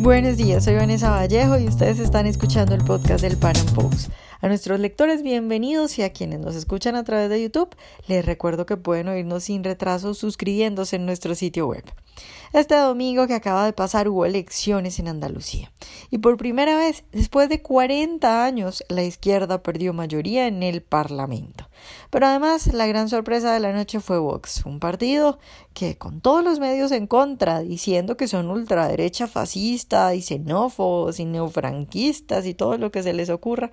Buenos días, soy Vanessa Vallejo y ustedes están escuchando el podcast del Pan Post. A nuestros lectores bienvenidos y a quienes nos escuchan a través de YouTube, les recuerdo que pueden oírnos sin retraso suscribiéndose en nuestro sitio web. Este domingo que acaba de pasar hubo elecciones en Andalucía y por primera vez después de 40 años la izquierda perdió mayoría en el Parlamento. Pero además la gran sorpresa de la noche fue Vox, un partido que con todos los medios en contra, diciendo que son ultraderecha fascista y xenófobos y neofranquistas y todo lo que se les ocurra,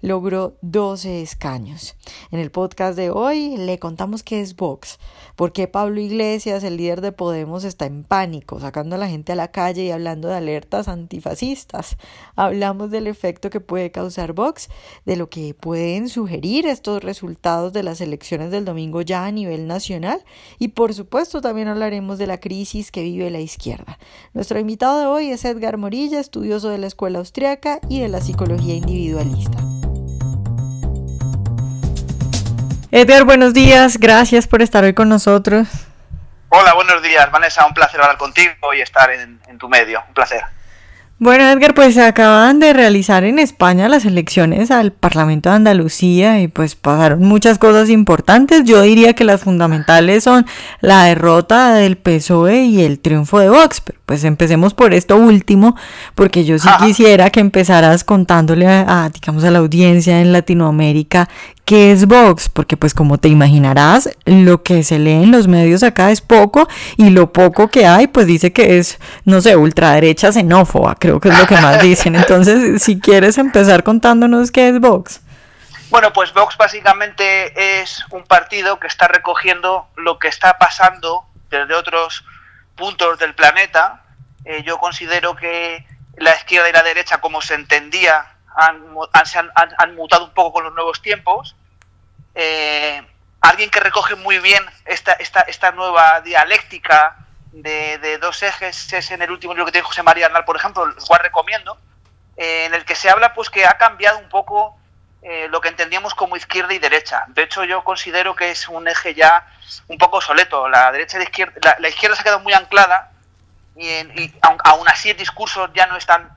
logró 12 escaños. En el podcast de hoy le contamos qué es Vox, por qué Pablo Iglesias, el líder de Podemos, está en pánico, sacando a la gente a la calle y hablando de alertas antifascistas. Hablamos del efecto que puede causar Vox, de lo que pueden sugerir estos resultados de las elecciones del domingo ya a nivel nacional y por supuesto también hablaremos de la crisis que vive la izquierda. Nuestro invitado de hoy es Edgar Morilla, estudioso de la escuela austriaca y de la psicología individualista. Edgar, buenos días, gracias por estar hoy con nosotros. Hola, buenos días, Vanessa, un placer hablar contigo y estar en, en tu medio, un placer. Bueno, Edgar, pues se acaban de realizar en España las elecciones al Parlamento de Andalucía y pues pasaron muchas cosas importantes. Yo diría que las fundamentales son la derrota del PSOE y el triunfo de Vox. Pero pues empecemos por esto último, porque yo sí quisiera que empezaras contándole a, digamos, a la audiencia en Latinoamérica ¿Qué es Vox? Porque pues como te imaginarás, lo que se lee en los medios acá es poco y lo poco que hay pues dice que es, no sé, ultraderecha xenófoba, creo que es lo que más dicen. Entonces, si quieres empezar contándonos qué es Vox. Bueno, pues Vox básicamente es un partido que está recogiendo lo que está pasando desde otros puntos del planeta. Eh, yo considero que la izquierda y la derecha, como se entendía, han, han, han, mutado un poco con los nuevos tiempos eh, alguien que recoge muy bien esta, esta, esta nueva dialéctica de, dos ejes es en el último libro que tiene José María Arnal, por ejemplo, el cual recomiendo, eh, en el que se habla pues que ha cambiado un poco eh, lo que entendíamos como izquierda y derecha. De hecho, yo considero que es un eje ya un poco soleto. La derecha y la izquierda, la, izquierda se ha quedado muy anclada y, y aún así el discurso ya no es tan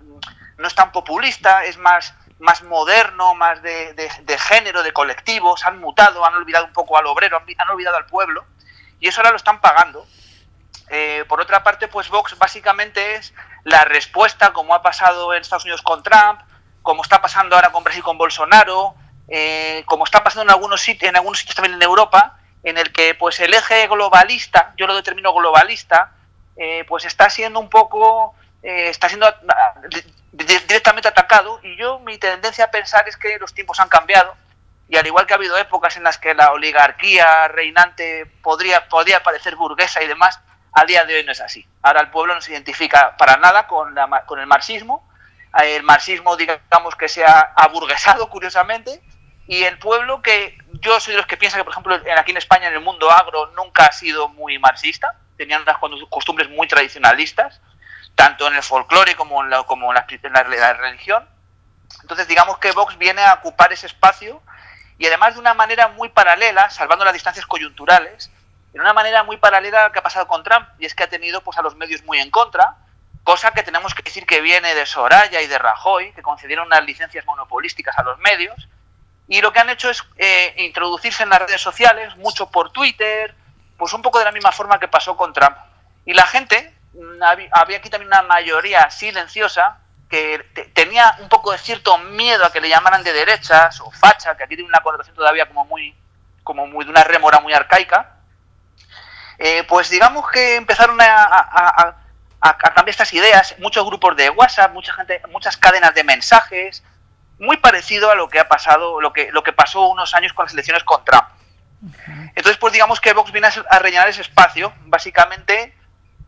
no es tan populista, es más más moderno, más de, género, de colectivos, han mutado, han olvidado un poco al obrero, han, olvidado al pueblo, y eso ahora lo están pagando. Eh, por otra parte, pues Vox básicamente es la respuesta, como ha pasado en Estados Unidos con Trump, como está pasando ahora con Brasil con Bolsonaro, eh, como está pasando en algunos sitios, en algunos sitios también en Europa, en el que pues el eje globalista, yo lo determino globalista, eh, pues está siendo un poco, está siendo directamente atacado y yo mi tendencia a pensar es que los tiempos han cambiado y al igual que ha habido épocas en las que la oligarquía reinante podría, podría parecer burguesa y demás, a día de hoy no es así. Ahora el pueblo no se identifica para nada con, la, con el marxismo, el marxismo digamos que se ha aburguesado curiosamente y el pueblo que yo soy de los que piensa que por ejemplo aquí en España en el mundo agro nunca ha sido muy marxista, tenían unas costumbres muy tradicionalistas, tanto en el folclore como en la, como en la, religión. Entonces, digamos que Vox viene a ocupar ese espacio y además de una manera muy paralela, salvando las distancias coyunturales, de una manera muy paralela a lo que ha pasado con Trump, y es que ha tenido pues, a los medios muy en contra, cosa que tenemos que decir que viene de Soraya y de Rajoy, que concedieron unas licencias monopolísticas a los medios, y lo que han hecho es eh, introducirse en las redes sociales, mucho por Twitter, pues un poco de la misma forma que pasó con Trump. Y la gente, había aquí también una mayoría silenciosa que tenía un poco de cierto miedo a que le llamaran de derechas o facha, que aquí tiene una connotación todavía como muy, como muy de una rémora muy arcaica, eh, pues digamos que empezaron a, cambiar estas ideas, muchos grupos de WhatsApp, mucha gente, muchas cadenas de mensajes, muy parecido a lo que ha pasado, lo que, lo que pasó unos años con las elecciones con Trump. Entonces, pues digamos que Vox viene a rellenar ese espacio, básicamente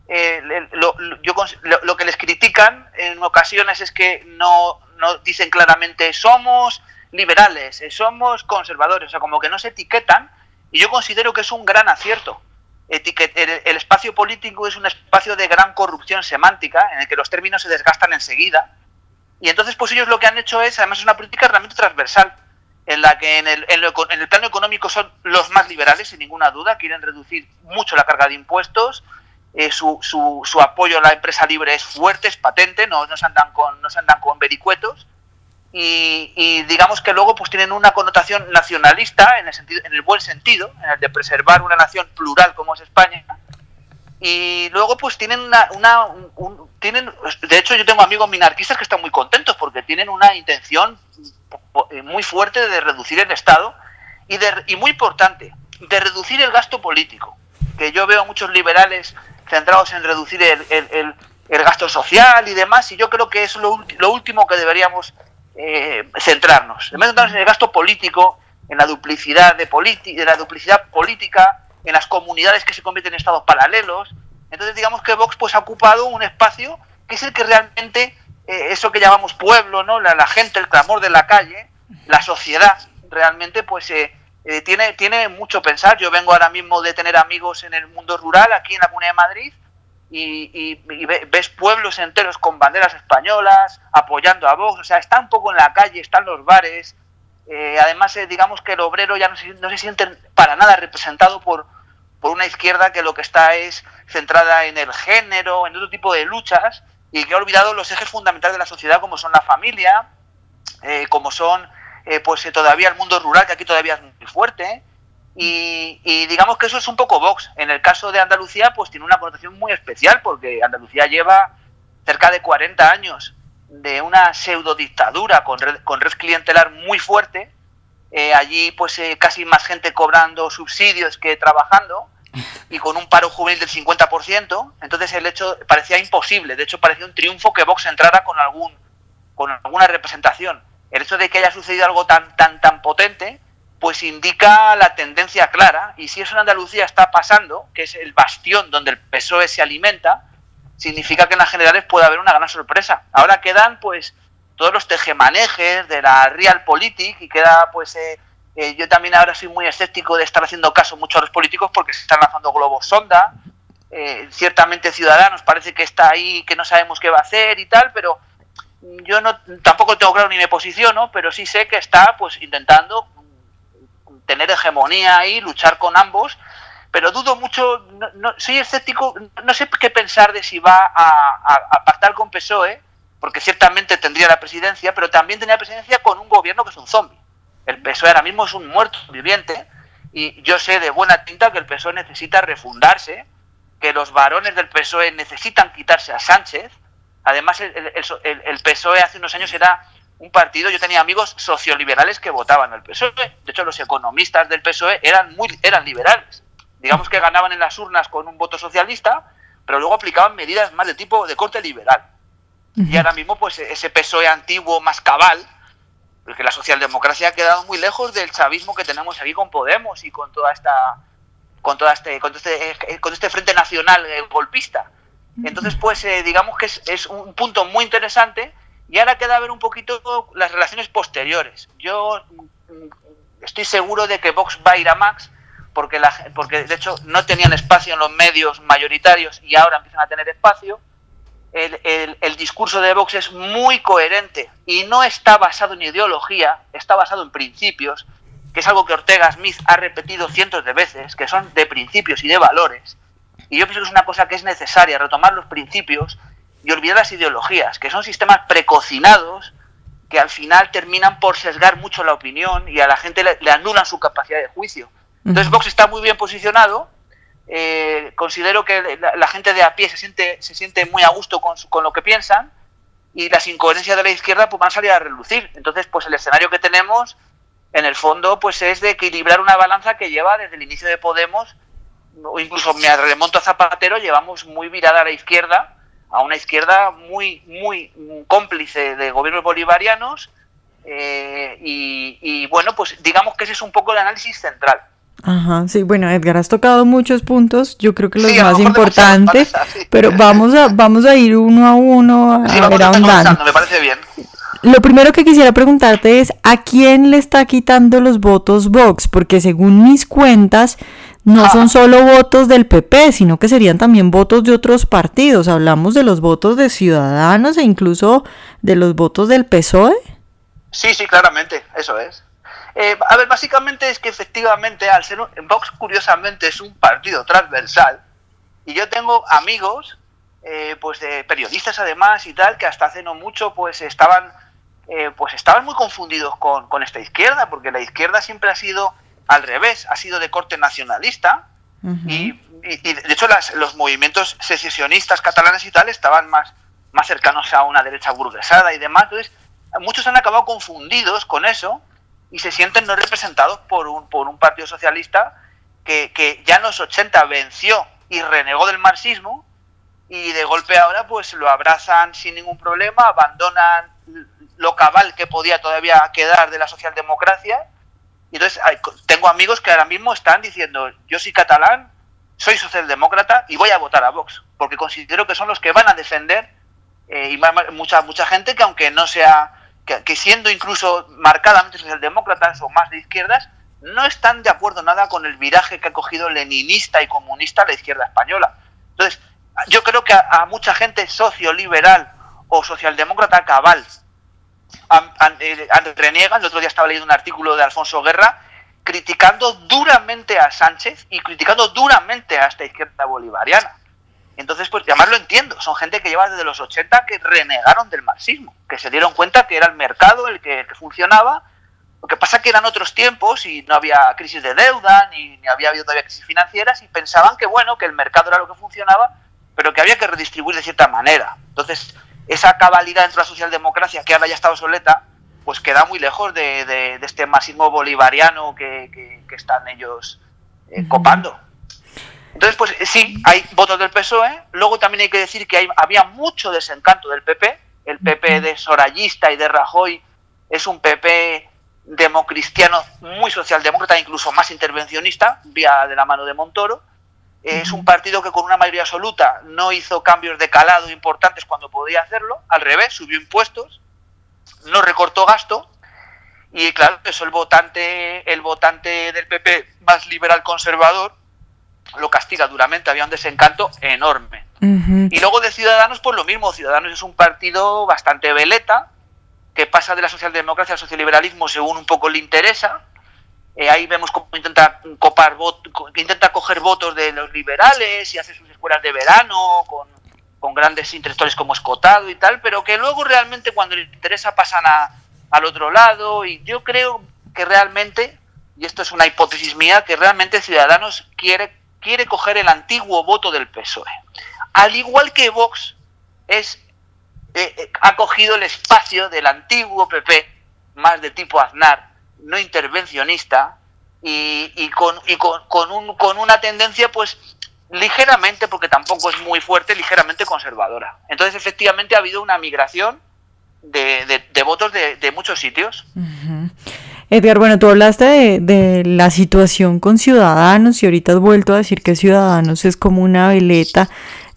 eh, lo, yo, lo, que les critican en ocasiones es que no, no dicen claramente somos liberales, eh, somos conservadores, o sea, como que no se etiquetan, y yo considero que es un gran acierto. El, espacio político es un espacio de gran corrupción semántica, en el que los términos se desgastan enseguida, y entonces pues ellos lo que han hecho es, además es una política realmente transversal, en la que en el, en, en el plano económico son los más liberales, sin ninguna duda, quieren reducir mucho la carga de impuestos, eh, su, su, su, apoyo a la empresa libre es fuerte, es patente, no, no, se, andan con, no se andan con vericuetos. Y, digamos que luego pues tienen una connotación nacionalista en el, sentido, en el buen sentido, en el de preservar una nación plural como es España. Y luego pues tienen una, un, tienen, de hecho yo tengo amigos minarquistas que están muy contentos porque tienen una intención muy fuerte de reducir el Estado y, de, y muy importante, de reducir el gasto político. Que yo veo muchos liberales centrados en reducir el, el, gasto social y demás, y yo creo que es lo último que deberíamos eh, centrarnos. En vez de centrarnos en el gasto político, en la duplicidad de, de la duplicidad política, en las comunidades que se convierten en estados paralelos. Entonces digamos que Vox pues ha ocupado un espacio que es el que realmente eh, eso que llamamos pueblo, ¿no? La, la, gente, el clamor de la calle, la sociedad, realmente pues eh, eh, tiene, tiene mucho pensar. Yo vengo ahora mismo de tener amigos en el mundo rural, aquí en la Comunidad de Madrid, y, y, y, ves pueblos enteros con banderas españolas, apoyando a Vox, o sea, está un poco en la calle, están los bares. Eh, además, eh, digamos que el obrero ya no se, no se siente para nada representado por, por una izquierda que lo que está es centrada en el género, en otro tipo de luchas, y que ha olvidado los ejes fundamentales de la sociedad, como son la familia, eh, como son eh, pues todavía el mundo rural, que aquí todavía es muy fuerte, y, digamos que eso es un poco Vox. En el caso de Andalucía, pues tiene una connotación muy especial, porque Andalucía lleva cerca de 40 años de una pseudo dictadura con red, con red clientelar muy fuerte. Eh, allí, pues eh, casi más gente cobrando subsidios que trabajando y con un paro juvenil del 50%. Entonces, el hecho parecía imposible. De hecho, parecía un triunfo que Vox entrara con, algún, con alguna representación. El hecho de que haya sucedido algo tan, tan, tan potente pues indica la tendencia clara. Y si eso en Andalucía está pasando, que es el bastión donde el PSOE se alimenta, significa que en las generales puede haber una gran sorpresa. Ahora quedan pues todos los tejemanejes de la realpolitik y queda pues eh, eh, yo también ahora soy muy escéptico de estar haciendo caso mucho a los políticos porque se están lanzando globos sonda. Eh, ciertamente Ciudadanos parece que está ahí, que no sabemos qué va a hacer y tal, pero yo no tampoco tengo claro ni me posiciono, pero sí sé que está pues intentando tener hegemonía ahí, luchar con ambos, pero dudo mucho, no, no, soy escéptico, no sé qué pensar de si va a, a, pactar con PSOE, porque ciertamente tendría la presidencia, pero también tendría la presidencia con un gobierno que es un zombie. El PSOE ahora mismo es un muerto viviente y yo sé de buena tinta que el PSOE necesita refundarse, que los varones del PSOE necesitan quitarse a Sánchez. Además, el, el, el PSOE hace unos años era un partido, yo tenía amigos socioliberales que votaban al PSOE. De hecho, los economistas del PSOE eran, muy, eran liberales. Digamos que ganaban en las urnas con un voto socialista, pero luego aplicaban medidas más de tipo de corte liberal. Y ahora mismo, pues ese PSOE antiguo, más cabal, porque la socialdemocracia ha quedado muy lejos del chavismo que tenemos aquí con Podemos y con toda esta con toda este con este, con este frente nacional golpista. Entonces, pues eh, digamos que es, es un punto muy interesante y ahora queda ver un poquito las relaciones posteriores. Yo estoy seguro de que Vox va a ir a Max, porque, la, porque de hecho no tenían espacio en los medios mayoritarios y ahora empiezan a tener espacio. El, el, el, discurso de Vox es muy coherente y no está basado en ideología, está basado en principios, que es algo que Ortega Smith ha repetido cientos de veces, que son de principios y de valores. Y yo pienso que es una cosa que es necesaria, retomar los principios y olvidar las ideologías, que son sistemas precocinados que al final terminan por sesgar mucho la opinión y a la gente le, le anulan su capacidad de juicio. Entonces Vox está muy bien posicionado, eh, considero que la, la, gente de a pie se siente, se siente muy a gusto con, su, con lo que piensan y las incoherencias de la izquierda pues van a salir a relucir. Entonces pues el escenario que tenemos en el fondo pues es de equilibrar una balanza que lleva desde el inicio de Podemos o incluso me remonto a Zapatero, llevamos muy virada a la izquierda a una izquierda muy, muy cómplice de gobiernos bolivarianos eh, y, y, bueno, pues digamos que ese es un poco el análisis central. Ajá, sí, bueno, Edgar, has tocado muchos puntos, yo creo que los sí, más importantes, sí. pero vamos a, vamos a ir uno a uno a sí, ver ahondando. Me parece bien. Lo primero que quisiera preguntarte es, ¿a quién le está quitando los votos Vox? Porque según mis cuentas, no ah. son solo votos del PP, sino que serían también votos de otros partidos. Hablamos de los votos de Ciudadanos e incluso de los votos del PSOE. Sí, sí, claramente, eso es. Eh, a ver, básicamente es que efectivamente, al ser un, Vox curiosamente es un partido transversal, Y yo tengo amigos, eh, pues de periodistas además y tal, que hasta hace no mucho pues estaban, eh, pues estaban muy confundidos con, con, esta izquierda, porque la izquierda siempre ha sido al revés, ha sido de corte nacionalista y, de hecho los movimientos secesionistas catalanes y tal estaban más, más cercanos a una derecha burguesada y demás. Entonces, muchos han acabado confundidos con eso y se sienten no representados por un, por un partido socialista que, que ya en los 80 venció y renegó del marxismo y de golpe ahora pues lo abrazan sin ningún problema, abandonan lo cabal que podía todavía quedar de la socialdemocracia. Y entonces tengo amigos que ahora mismo están diciendo, yo soy catalán, soy socialdemócrata y voy a votar a Vox, porque considero que son los que van a defender eh, y mucha mucha gente que aunque no sea que, siendo incluso marcadamente socialdemócratas o más de izquierdas, no están de acuerdo nada con el viraje que ha cogido leninista y comunista la izquierda española. Entonces, yo creo que a, mucha gente socioliberal o socialdemócrata cabal eh, reniegan, el otro día estaba leyendo un artículo de Alfonso Guerra, criticando duramente a Sánchez y criticando duramente a esta izquierda bolivariana. Entonces, pues además lo entiendo, son gente que lleva desde los 80 que renegaron del marxismo, que se dieron cuenta que era el mercado el que, funcionaba. Lo que pasa que eran otros tiempos y no había crisis de deuda, ni, había habido todavía crisis financieras, y pensaban que bueno, que el mercado era lo que funcionaba, pero que había que redistribuir de cierta manera. Entonces, esa cabalidad dentro de la socialdemocracia, que ahora ya está obsoleta, pues queda muy lejos de, este marxismo bolivariano que, están ellos eh, copando. Entonces, pues sí, hay votos del PSOE. Luego también hay que decir que hay, había mucho desencanto del PP. El PP de Sorayista y de Rajoy es un PP democristiano muy socialdemócrata, incluso más intervencionista, vía de la mano de Montoro. Es un partido que con una mayoría absoluta no hizo cambios de calado importantes cuando podía hacerlo. Al revés, subió impuestos, no recortó gasto. Y claro, eso el votante, el votante del PP más liberal conservador, lo castiga duramente, había un desencanto enorme. Y luego de Ciudadanos, pues lo mismo, Ciudadanos es un partido bastante veleta, que pasa de la socialdemocracia al socioliberalismo según un poco le interesa. Eh, ahí vemos cómo intenta copar intenta coger votos de los liberales y hace sus escuelas de verano con, con grandes intelectuales como Escotado y tal, pero que luego realmente cuando le interesa pasan a, al otro lado y yo creo que realmente, y esto es una hipótesis mía, que realmente Ciudadanos quiere quiere coger el antiguo voto del PSOE. Al igual que Vox es, eh, eh, ha cogido el espacio del antiguo PP, más de tipo Aznar, no intervencionista, y, con, con, un, con una tendencia pues ligeramente, porque tampoco es muy fuerte, ligeramente conservadora. Entonces efectivamente ha habido una migración de, de, votos de, de, muchos sitios. Edgar, bueno, tú hablaste de, la situación con Ciudadanos y ahorita has vuelto a decir que Ciudadanos es como una veleta.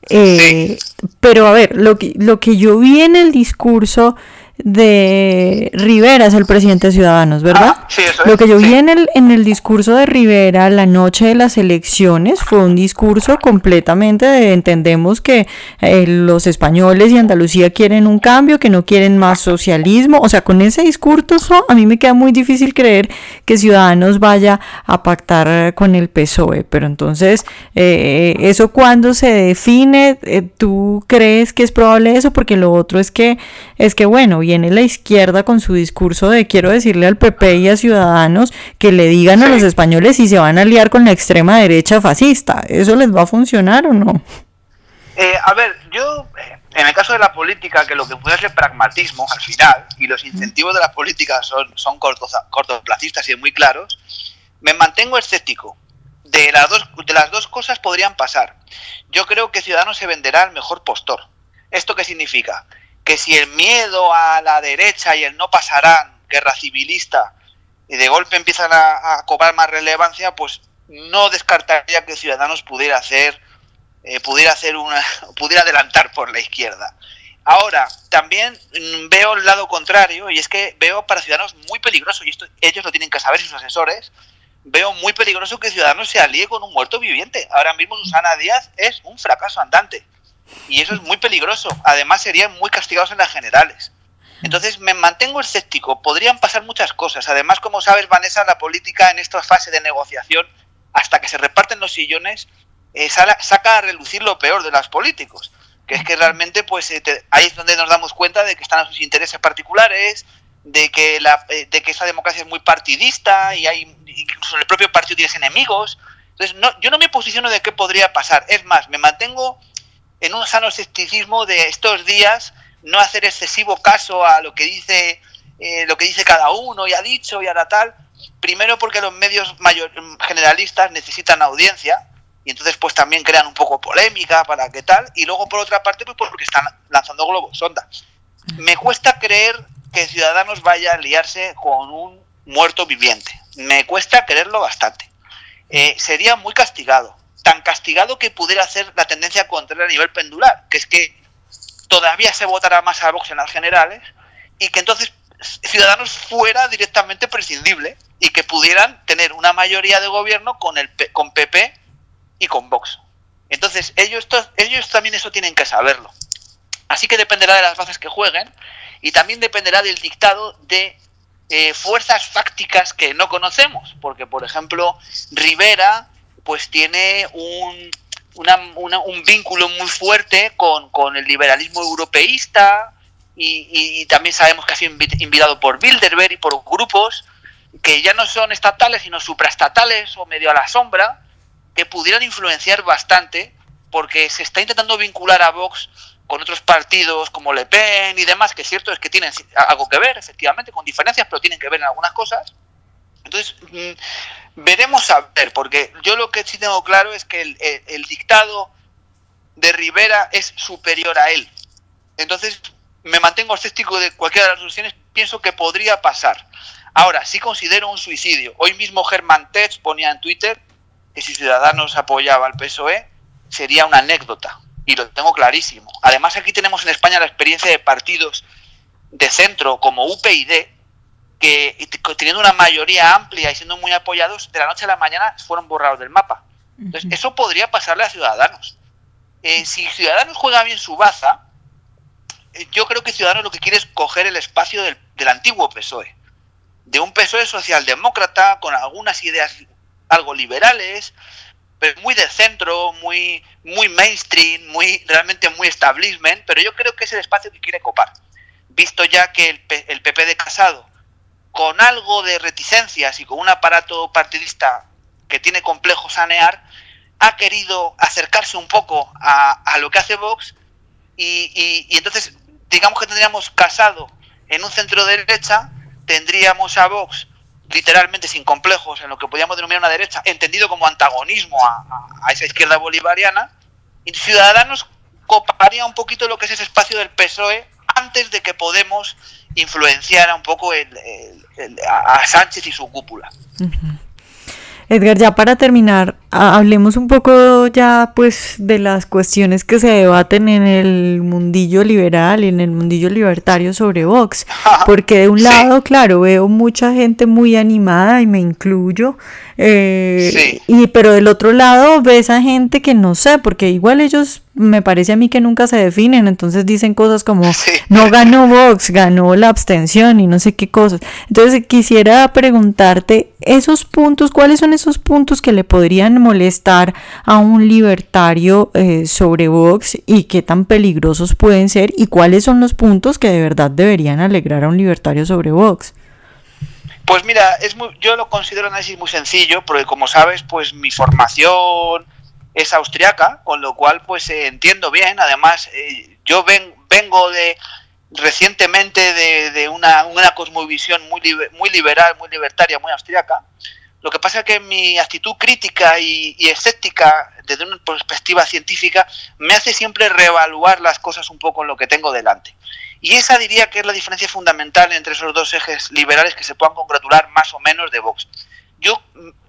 Eh, pero a ver, lo que, lo que yo vi en el discurso de Rivera es el presidente de Ciudadanos, ¿verdad? Ah, sí, eso Lo que yo vi en el, en el discurso de Rivera la noche de las elecciones fue un discurso completamente de entendemos que eh, los españoles y Andalucía quieren un cambio, que no quieren más socialismo. O sea, con ese discurso a mí me queda muy difícil creer que Ciudadanos vaya a pactar con el PSOE. Pero entonces, eh, ¿eso cuándo se define? Eh, ¿Tú crees que es probable eso? Porque lo otro es que, es que bueno, viene la izquierda con su discurso de quiero decirle al PP y a Ciudadanos que le digan a los españoles si se van a aliar con la extrema derecha fascista. ¿Eso les va a funcionar o no? Eh, a ver, yo, eh, en el caso de la política, que lo que puede ser pragmatismo al final, y los incentivos de la política son, son cortoplacistas y muy claros, me mantengo escéptico. De las, dos, de las dos cosas podrían pasar. Yo creo que Ciudadanos se venderá al mejor postor. ¿Esto qué significa? Que si el miedo a la derecha y el no pasarán, guerra civilista, y de golpe empiezan a, cobrar más relevancia, pues no descartaría que Ciudadanos pudiera hacer, eh, pudiera hacer una, pudiera adelantar por la izquierda. Ahora, también mm, veo el lado contrario, y es que veo para Ciudadanos muy peligroso, y esto ellos lo tienen que saber sus asesores, veo muy peligroso que Ciudadanos se alíe con un muerto viviente. Ahora mismo Susana Díaz es un fracaso andante. Y eso es muy peligroso. Además, serían muy castigados en las generales. Entonces, me mantengo escéptico. Podrían pasar muchas cosas. Además, como sabes, Vanessa, la política en esta fase de negociación, hasta que se reparten los sillones, eh, saca a relucir lo peor de los políticos, que es que realmente pues eh, ahí es donde nos damos cuenta de que están a sus intereses particulares, de que, la, eh, de que esa democracia es muy partidista y hay incluso el propio partido tiene enemigos. Entonces, no, yo no me posiciono de qué podría pasar. Es más, me mantengo en un sano escepticismo de estos días no hacer excesivo caso a lo que dice eh, lo que dice cada uno y ha dicho y hará tal. Primero porque los medios mayor, generalistas necesitan audiencia y entonces pues también crean un poco polémica para qué tal. Y luego por otra parte pues porque están lanzando globos sonda. Me cuesta creer que Ciudadanos vaya a liarse con un muerto viviente. Me cuesta creerlo bastante. Eh, sería muy castigado. Tan castigado que pudiera hacer la tendencia contraria a nivel pendular, que es que todavía se votará más a Vox en las generales y que entonces Ciudadanos fuera directamente prescindible y que pudieran tener una mayoría de gobierno con el con PP y con Vox. Entonces, ellos, ellos también eso tienen que saberlo. Así que dependerá de las bases que jueguen y también dependerá del dictado de eh, fuerzas fácticas que no conocemos, porque por ejemplo Rivera pues tiene un, un vínculo muy fuerte con, con el liberalismo europeísta, y, también sabemos que ha sido invitado por Bilderberg y por grupos que ya no son estatales, sino supraestatales o medio a la sombra, que pudieran influenciar bastante, porque se está intentando vincular a Vox con otros partidos como Le Pen y demás, que cierto es que tienen algo que ver, efectivamente, con diferencias, pero tienen que ver en algunas cosas. Entonces, mm, veremos a ver, porque yo lo que sí tengo claro es que el, dictado de Rivera es superior a él. Entonces, me mantengo escéptico de cualquiera de las soluciones, pienso que podría pasar. Ahora, sí considero un suicidio. Hoy mismo Germán Tetz ponía en Twitter que si Ciudadanos apoyaba al PSOE sería una anécdota, y lo tengo clarísimo. Además, aquí tenemos en España la experiencia de partidos de centro como UPyD, que teniendo una mayoría amplia y siendo muy apoyados, de la noche a la mañana fueron borrados del mapa. Entonces, eso podría pasarle a Ciudadanos. Eh, si Ciudadanos juega bien su baza, eh, yo creo que Ciudadanos lo que quiere es coger el espacio del, antiguo PSOE, de un PSOE socialdemócrata con algunas ideas algo liberales, pero muy de centro, muy, muy mainstream, muy realmente muy establishment, pero yo creo que es el espacio que quiere copar. Visto ya que el, el PP de Casado, con algo de reticencias y con un aparato partidista que tiene complejo sanear, ha querido acercarse un poco a, a lo que hace Vox y, entonces, digamos que tendríamos casado en un centro derecha, tendríamos a Vox literalmente sin complejos en lo que podríamos denominar una derecha, entendido como antagonismo a, esa izquierda bolivariana, y Ciudadanos coparía un poquito lo que es ese espacio del PSOE antes de que Podemos influenciara un poco a Sánchez y su cúpula. Edgar, ya para terminar, hablemos un poco ya pues de las cuestiones que se debaten en el mundillo liberal, en el mundillo libertario sobre Vox, porque de un lado, claro, veo mucha gente muy animada y me incluyo, eh, y pero del otro lado ves a gente que no sé, porque igual ellos me parece a mí que nunca se definen, entonces dicen cosas como no ganó Vox, ganó la abstención y no sé qué cosas. Entonces quisiera preguntarte esos puntos, ¿cuáles son esos puntos que le podrían molestar a un libertario eh, sobre Vox y qué tan peligrosos pueden ser y cuáles son los puntos que de verdad deberían alegrar a un libertario sobre Vox? Pues mira, es muy, yo lo considero un análisis muy sencillo, porque como sabes, pues mi formación es austriaca, con lo cual pues eh, entiendo bien. Además, eh, yo ven, vengo de recientemente de, una, una, cosmovisión muy, muy liberal, muy libertaria, muy austriaca. Lo que pasa es que mi actitud crítica y, escéptica desde una perspectiva científica me hace siempre reevaluar las cosas un poco en lo que tengo delante. Y esa diría que es la diferencia fundamental entre esos dos ejes liberales que se puedan congratular más o menos de Vox yo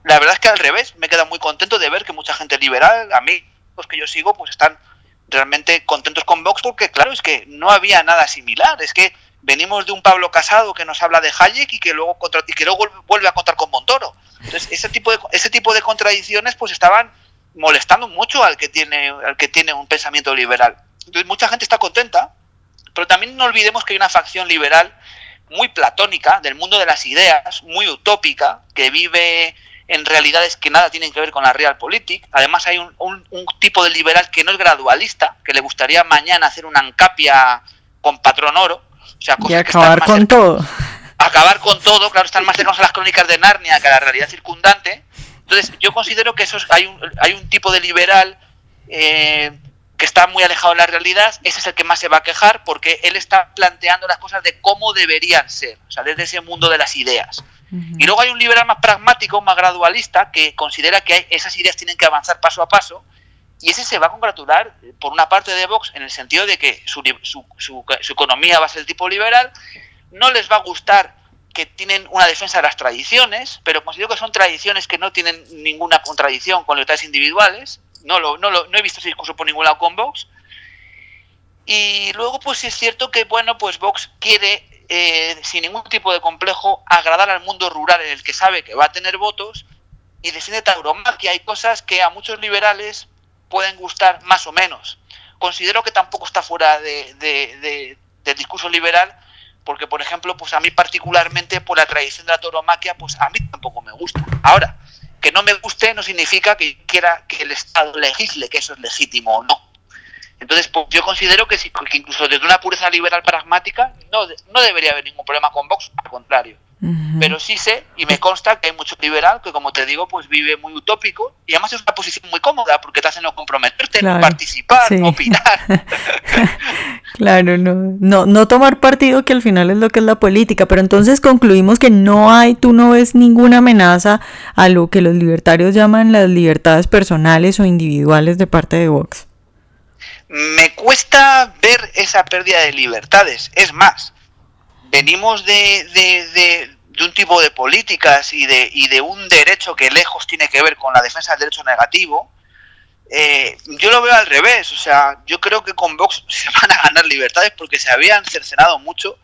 la verdad es que al revés, me queda muy contento de ver que mucha gente liberal, a mí, los que yo sigo, pues están realmente contentos con Vox porque claro, es que no había nada similar, es que venimos de un Pablo Casado que nos habla de Hayek y que luego contra, y que luego vuelve a contar con Montoro. Entonces, ese tipo de ese tipo de contradicciones pues estaban molestando mucho al que tiene al que tiene un pensamiento liberal. Entonces, mucha gente está contenta, pero también no olvidemos que hay una facción liberal muy platónica, del mundo de las ideas, muy utópica, que vive en realidades que nada tienen que ver con la realpolitik. Además hay un, un, tipo de liberal que no es gradualista, que le gustaría mañana hacer una ancapia con patrón oro. O sea, y acabar con todo. Acabar con todo, claro, están más cercanos a las crónicas de Narnia que a la realidad circundante. Entonces, yo considero que eso hay, un, hay un tipo de liberal eh, que está muy alejado de la realidad, ese es el que más se va a quejar porque él está planteando las cosas de cómo deberían ser, o sea, desde ese mundo de las ideas. Y luego hay un liberal más pragmático, más gradualista, que considera que esas ideas tienen que avanzar paso a paso, y ese se va a congratular por una parte de Vox en el sentido de que su, su, su, economía va a ser tipo liberal, no les va a gustar que tienen una defensa de las tradiciones, pero considero que son tradiciones que no tienen ninguna contradicción con libertades individuales, no, lo, no, lo, no he visto ese discurso por ningún lado con Vox, y luego pues es cierto que bueno, pues Vox quiere eh, sin ningún tipo de complejo, agradar al mundo rural en el que sabe que va a tener votos y defiende tauromaquia. Hay cosas que a muchos liberales pueden gustar más o menos. Considero que tampoco está fuera de, del discurso liberal, porque, por ejemplo, pues a mí particularmente por la tradición de la tauromaquia, pues a mí tampoco me gusta. Ahora, que no me guste no significa que quiera que el Estado legisle que eso es legítimo o no. Entonces, pues, yo considero que, incluso desde una pureza liberal pragmática no, no debería haber ningún problema con Vox, al contrario. Pero sí sé y me consta que hay mucho liberal que, como te digo, pues vive muy utópico y además es una posición muy cómoda porque te hace no comprometerte, no participar, no opinar. claro, no, no, no tomar partido que al final es lo que es la política. Pero entonces concluimos que no hay, tú no ves ninguna amenaza a lo que los libertarios llaman las libertades personales o individuales de parte de Vox me cuesta ver esa pérdida de libertades. Es más, venimos de, de, un tipo de políticas y de, y de un derecho que lejos tiene que ver con la defensa del derecho negativo. Eh, yo lo veo al revés, o sea, yo creo que con Vox se van a ganar libertades porque se habían cercenado mucho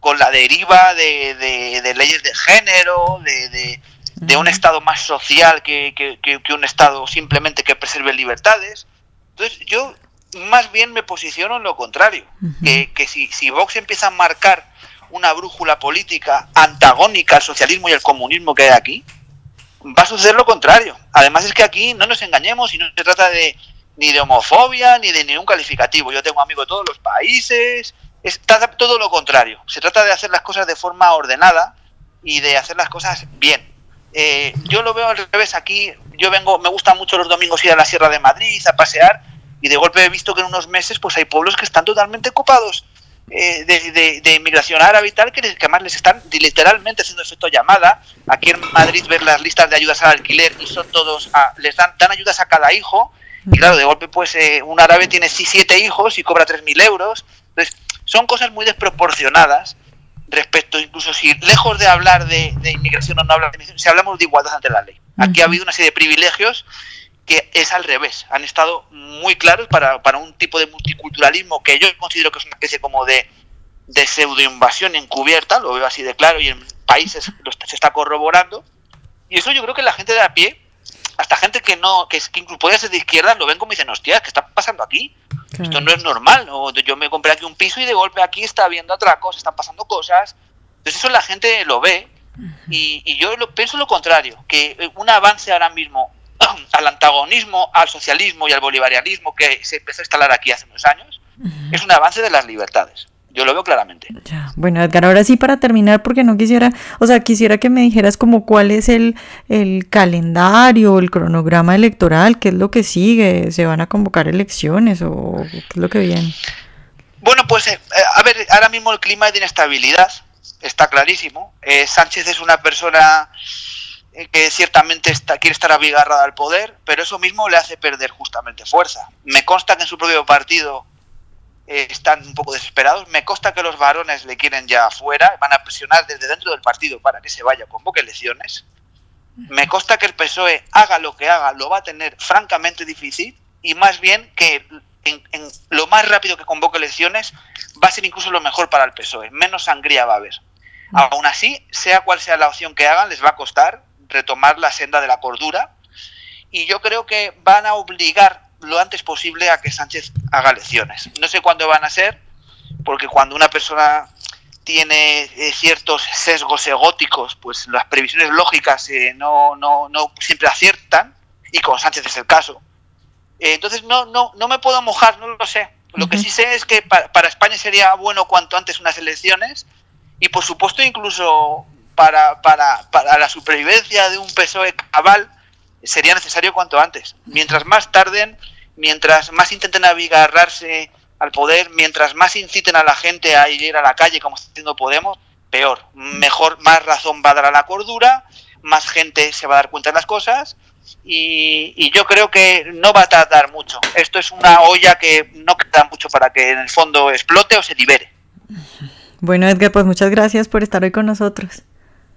con la deriva de, de leyes de género, de, de, un Estado más social que, que, que, un Estado simplemente que preserve libertades. Entonces yo más bien me posiciono en lo contrario, que, que si, si, Vox empieza a marcar una brújula política antagónica al socialismo y al comunismo que hay aquí, va a suceder lo contrario. Además es que aquí no nos engañemos y no se trata de ni de homofobia ni de ningún calificativo. Yo tengo amigos de todos los países, es todo lo contrario. Se trata de hacer las cosas de forma ordenada y de hacer las cosas bien. Eh, yo lo veo al revés aquí. Yo vengo, me gusta mucho los domingos ir a la Sierra de Madrid a pasear y de golpe he visto que en unos meses pues hay pueblos que están totalmente ocupados eh, de, inmigración árabe y tal, que, además les están literalmente haciendo efecto llamada. Aquí en Madrid ver las listas de ayudas al alquiler y son todos, les dan, dan ayudas a cada hijo. Y claro, de golpe pues eh, un árabe tiene siete hijos y cobra 3.000 euros. Entonces, son cosas muy desproporcionadas respecto, incluso si lejos de hablar de, inmigración o no hablar de inmigración, si hablamos de igualdad ante la ley. Aquí ha habido una serie de privilegios que es al revés. Han estado muy claros para, para un tipo de multiculturalismo que yo considero que es una especie como de, de pseudo-invasión encubierta, lo veo así de claro, y en países lo, se está corroborando. Y eso yo creo que la gente de a pie, hasta gente que no, que, que incluso puede ser de izquierda, lo ven como dicen, hostia, ¿qué está pasando aquí? Esto no es normal. ¿no? Yo me compré aquí un piso y de golpe aquí está habiendo atracos, están pasando cosas. Entonces eso la gente lo ve y, y yo lo, pienso lo contrario, que un avance ahora mismo al antagonismo al socialismo y al bolivarianismo que se empezó a instalar aquí hace unos años, es un avance de las libertades. Yo lo veo claramente. Bueno, Edgar, ahora sí para terminar, porque no quisiera, o sea, quisiera que me dijeras como cuál es el, el calendario, el cronograma electoral, qué es lo que sigue, se van a convocar elecciones o qué es lo que viene. Bueno, pues eh, a ver, ahora mismo el clima de inestabilidad está clarísimo. Eh, Sánchez es una persona eh, que ciertamente está, quiere estar abigarrada al poder, pero eso mismo le hace perder justamente fuerza. Me consta que en su propio partido eh, están un poco desesperados, me consta que los varones le quieren ya afuera, van a presionar desde dentro del partido para que se vaya, convoque elecciones. Me consta que el PSOE haga lo que haga, lo va a tener francamente difícil y más bien que en, en lo más rápido que convoque elecciones va a ser incluso lo mejor para el PSOE, menos sangría va a haber. Aún así, sea cual sea la opción que hagan, les va a costar, retomar la senda de la cordura y yo creo que van a obligar lo antes posible a que Sánchez haga elecciones. No sé cuándo van a ser, porque cuando una persona tiene eh, ciertos sesgos egóticos, pues las previsiones lógicas eh, no, no, no siempre aciertan, y con Sánchez es el caso. Eh, entonces no, no, no me puedo mojar, no lo sé. Lo que sí sé es que para, para, España sería bueno cuanto antes unas elecciones y por supuesto incluso para, para, para la supervivencia de un PSOE cabal sería necesario cuanto antes. Mientras más tarden, mientras más intenten abigarrarse al poder, mientras más inciten a la gente a ir a la calle como está haciendo Podemos, peor. Mejor, más razón va a dar a la cordura, más gente se va a dar cuenta de las cosas y, y, yo creo que no va a tardar mucho. Esto es una olla que no queda mucho para que en el fondo explote o se libere. Bueno, Edgar, pues muchas gracias por estar hoy con nosotros.